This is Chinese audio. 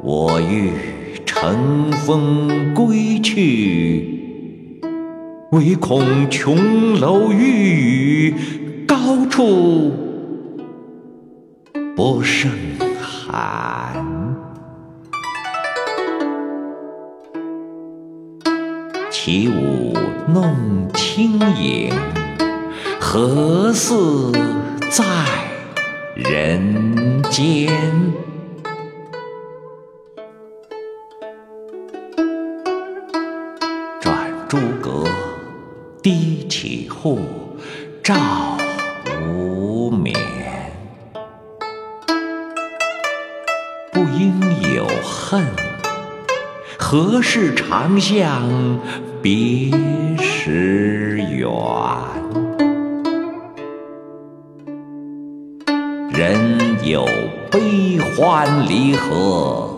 我欲乘风归去，唯恐琼楼玉宇，高处不胜寒。起舞弄清影，何似在人间？诸葛，低绮户，照无眠。不应有恨，何事长向别时圆？人有悲欢离合，